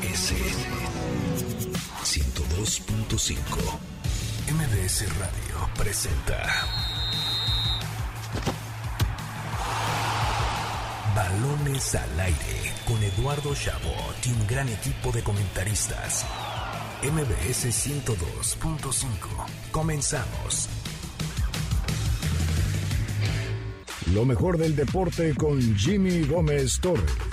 MBS 102.5 MBS Radio presenta Balones al aire con Eduardo Chabot y un gran equipo de comentaristas. MBS 102.5. Comenzamos. Lo mejor del deporte con Jimmy Gómez Torres.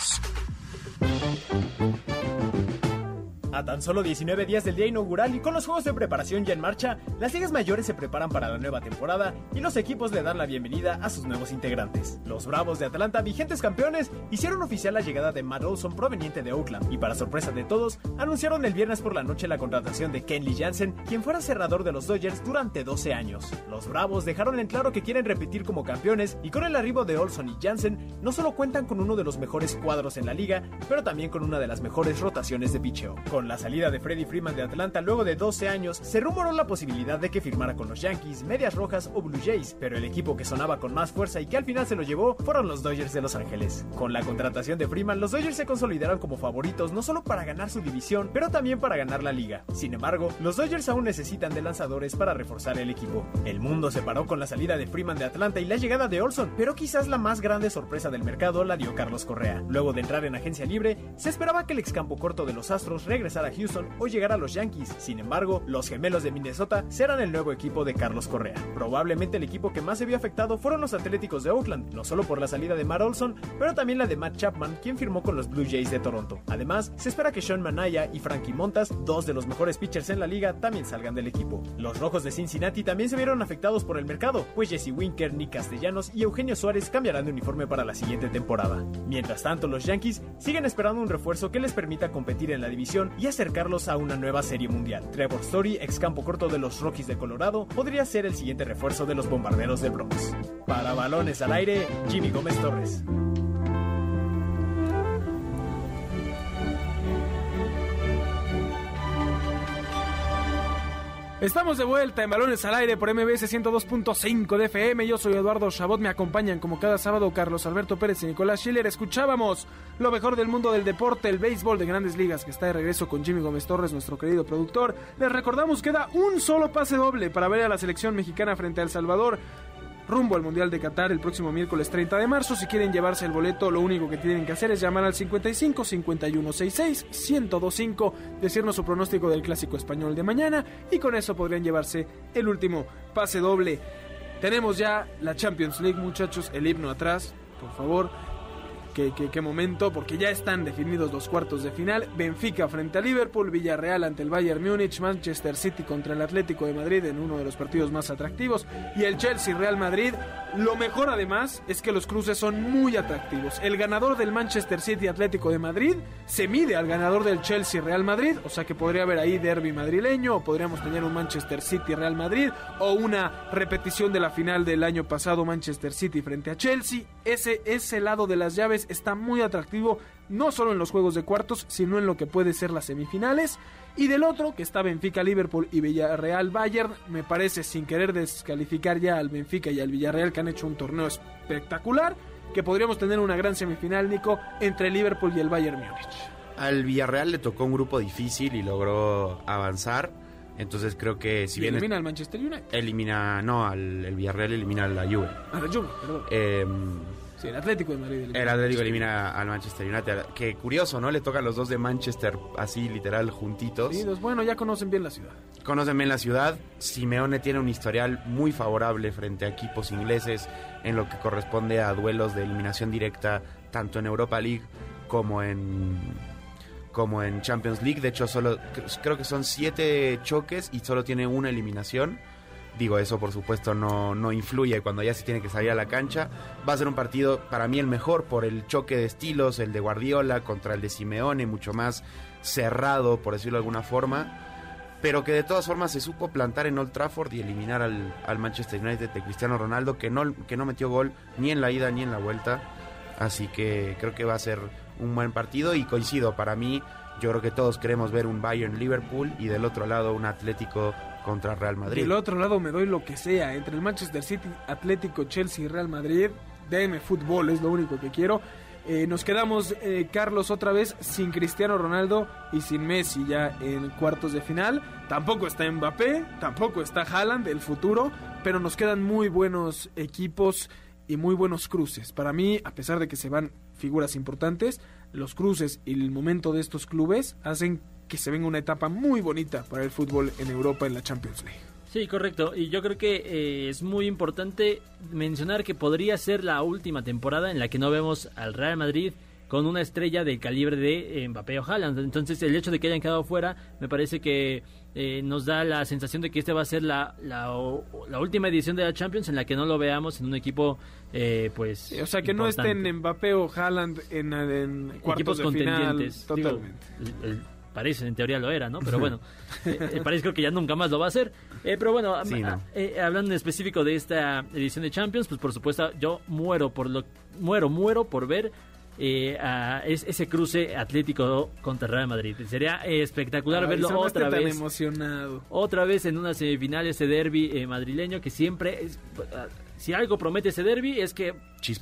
A tan solo 19 días del día inaugural y con los juegos de preparación ya en marcha, las ligas mayores se preparan para la nueva temporada y los equipos le dan la bienvenida a sus nuevos integrantes. Los Bravos de Atlanta, vigentes campeones, hicieron oficial la llegada de Matt Olson proveniente de Oakland y para sorpresa de todos, anunciaron el viernes por la noche la contratación de Kenley Jansen, quien fuera cerrador de los Dodgers durante 12 años. Los Bravos dejaron en claro que quieren repetir como campeones y con el arribo de Olson y Jansen no solo cuentan con uno de los mejores cuadros en la liga, pero también con una de las mejores rotaciones de picheo. Con la salida de Freddie Freeman de Atlanta luego de 12 años, se rumoró la posibilidad de que firmara con los Yankees, Medias Rojas o Blue Jays, pero el equipo que sonaba con más fuerza y que al final se lo llevó fueron los Dodgers de Los Ángeles. Con la contratación de Freeman, los Dodgers se consolidaron como favoritos no solo para ganar su división, pero también para ganar la liga. Sin embargo, los Dodgers aún necesitan de lanzadores para reforzar el equipo. El mundo se paró con la salida de Freeman de Atlanta y la llegada de Olson, pero quizás la más grande sorpresa del mercado la dio Carlos Correa. Luego de entrar en agencia libre, se esperaba que el ex campo corto de los Astros regresara a Houston o llegara a los Yankees. Sin embargo, los gemelos de Minnesota serán el nuevo equipo de Carlos Correa. Probablemente el equipo que más se vio afectado fueron los Atléticos de Oakland, no solo por la salida de Matt Olson, pero también la de Matt Chapman, quien firmó con los Blue Jays de Toronto. Además, se espera que Sean Manaya y Frankie Montas, dos de los mejores pitchers en la liga, también salgan del equipo. Los Rojos de Cincinnati también se vieron afectados por el mercado, pues Jesse Winker, Nick Castellanos y Eugenio Suárez cambiarán de uniforme para la siguiente temporada. Mientras tanto, los Yankees siguen esperando un refuerzo que les permita competir en la división y acercarlos a una nueva serie mundial. Trevor Story, ex campo corto de los Rockies de Colorado, podría ser el siguiente refuerzo de los bombarderos de Bronx. Para balones al aire, Jimmy Gómez Torres. Estamos de vuelta en Balones al Aire por MBS 102.5 de FM. Yo soy Eduardo Chabot. Me acompañan como cada sábado Carlos Alberto Pérez y Nicolás Schiller. Escuchábamos lo mejor del mundo del deporte, el béisbol de grandes ligas, que está de regreso con Jimmy Gómez Torres, nuestro querido productor. Les recordamos que da un solo pase doble para ver a la selección mexicana frente a El Salvador rumbo al Mundial de Qatar el próximo miércoles 30 de marzo. Si quieren llevarse el boleto, lo único que tienen que hacer es llamar al 55 51 66 1025, decirnos su pronóstico del clásico español de mañana y con eso podrían llevarse el último pase doble. Tenemos ya la Champions League, muchachos, el himno atrás, por favor. Qué, qué, qué, momento, porque ya están definidos los cuartos de final. Benfica frente a Liverpool, Villarreal ante el Bayern Múnich, Manchester City contra el Atlético de Madrid en uno de los partidos más atractivos y el Chelsea Real Madrid. Lo mejor además es que los cruces son muy atractivos. El ganador del Manchester City Atlético de Madrid se mide al ganador del Chelsea Real Madrid, o sea que podría haber ahí derby madrileño, o podríamos tener un Manchester City Real Madrid, o una repetición de la final del año pasado Manchester City frente a Chelsea. Ese, ese lado de las llaves está muy atractivo, no solo en los juegos de cuartos, sino en lo que puede ser las semifinales. Y del otro, que está Benfica, Liverpool y Villarreal, Bayern, me parece, sin querer descalificar ya al Benfica y al Villarreal, que han hecho un torneo espectacular, que podríamos tener una gran semifinal, Nico, entre Liverpool y el Bayern Múnich. Al Villarreal le tocó un grupo difícil y logró avanzar. Entonces creo que si bien... ¿Elimina al Manchester United? Elimina... No, al, el Villarreal elimina a la Juve. A la Juve, perdón. Eh, Sí, el Atlético de Madrid. El Atlético elimina al Manchester United. Que curioso, ¿no? Le tocan los dos de Manchester así, literal, juntitos. Sí, pues bueno, ya conocen bien la ciudad. Conocen bien la ciudad. Simeone tiene un historial muy favorable frente a equipos ingleses en lo que corresponde a duelos de eliminación directa, tanto en Europa League como en como en Champions League. De hecho, solo creo que son siete choques y solo tiene una eliminación. Digo, eso por supuesto no, no influye cuando ya se tiene que salir a la cancha. Va a ser un partido para mí el mejor por el choque de estilos, el de Guardiola contra el de Simeone, mucho más cerrado, por decirlo de alguna forma. Pero que de todas formas se supo plantar en Old Trafford y eliminar al, al Manchester United de Cristiano Ronaldo, que no, que no metió gol ni en la ida ni en la vuelta. Así que creo que va a ser un buen partido y coincido, para mí yo creo que todos queremos ver un Bayern Liverpool y del otro lado un Atlético contra Real Madrid. Del otro lado me doy lo que sea, entre el Manchester City, Atlético, Chelsea y Real Madrid, DM fútbol es lo único que quiero. Eh, nos quedamos, eh, Carlos, otra vez sin Cristiano Ronaldo y sin Messi ya en cuartos de final. Tampoco está Mbappé, tampoco está Haaland, el futuro, pero nos quedan muy buenos equipos y muy buenos cruces. Para mí, a pesar de que se van figuras importantes, los cruces y el momento de estos clubes hacen que se venga una etapa muy bonita para el fútbol en Europa en la Champions League. Sí, correcto. Y yo creo que eh, es muy importante mencionar que podría ser la última temporada en la que no vemos al Real Madrid con una estrella del calibre de eh, Mbappé o Haaland. Entonces el hecho de que hayan quedado fuera me parece que eh, nos da la sensación de que este va a ser la, la, última edición de la Champions en la que no lo veamos en un equipo pues o sea que no estén Mbappé o Haaland en, en cuartos equipos de final totalmente París en teoría lo era, ¿no? Pero bueno, eh, eh, París creo que ya nunca más lo va a hacer. Eh, pero bueno, hablando en específico de esta edición de Champions, pues por supuesto yo muero por lo muero muero por ver a ese cruce atlético contra Real Madrid. Sería espectacular verlo otra vez. emocionado. Otra vez en una semifinal ese derby madrileño que siempre es, si algo promete ese derby es que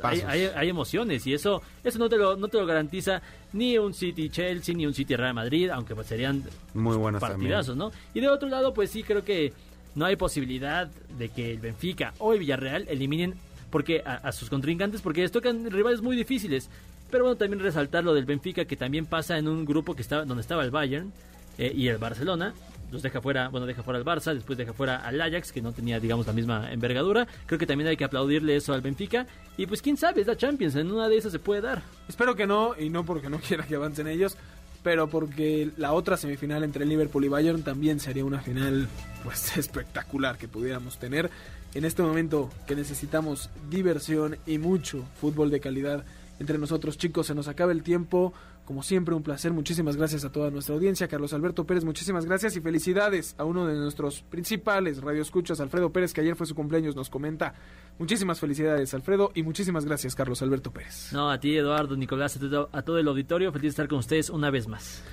hay, hay, emociones y eso eso no te lo no te lo garantiza ni un City Chelsea ni un City Real Madrid, aunque pues serían muy buenos partidazos, ¿no? Y de otro lado, pues sí creo que no hay posibilidad de que el Benfica o el Villarreal eliminen porque a, sus contrincantes porque les tocan rivales muy difíciles. Pero bueno, también resaltar lo del Benfica que también pasa en un grupo que estaba donde estaba el Bayern eh, y el Barcelona los deja fuera, bueno, deja fuera al Barça, después deja fuera al Ajax, que no tenía, digamos, la misma envergadura. Creo que también hay que aplaudirle eso al Benfica. Y pues quién sabe, es la Champions, en una de esas se puede dar. Espero que no, y no porque no quiera que avancen ellos, pero porque la otra semifinal entre Liverpool y Bayern también sería una final pues espectacular que pudiéramos tener. En este momento que necesitamos diversión y mucho fútbol de calidad entre nosotros, chicos, se nos acaba el tiempo. Como siempre, un placer. Muchísimas gracias a toda nuestra audiencia. Carlos Alberto Pérez, muchísimas gracias y felicidades a uno de nuestros principales radioescuchas, Alfredo Pérez, que ayer fue su cumpleaños, nos comenta. Muchísimas felicidades, Alfredo, y muchísimas gracias, Carlos Alberto Pérez. No, a ti, Eduardo, Nicolás, a todo, el auditorio. Feliz de estar con ustedes una vez más.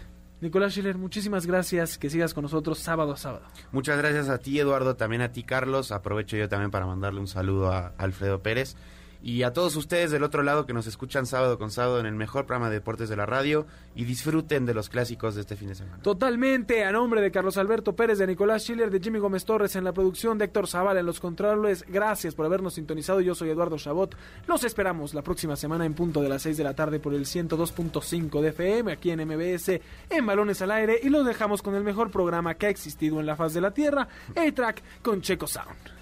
Nicolás Schiller, muchísimas gracias. Que sigas con nosotros sábado a sábado. Muchas gracias a ti, Eduardo, también a ti, Carlos. Aprovecho yo también para mandarle un saludo a Alfredo Pérez y a todos ustedes del otro lado que nos escuchan sábado con sábado en el mejor programa de deportes de la radio y disfruten de los clásicos de este fin de semana. Totalmente, a nombre de Carlos Alberto Pérez, de Nicolás Schiller, de Jimmy Gómez Torres en la producción, de Héctor Zavala en los controles, gracias por habernos sintonizado. Yo soy Eduardo Chabot. Los esperamos la próxima semana en punto de las 6 de la tarde por el 102.5 de FM aquí en MBS en Balones al Aire y los dejamos con el mejor programa que ha existido en la faz de la Tierra, A-Track con Checo Sound.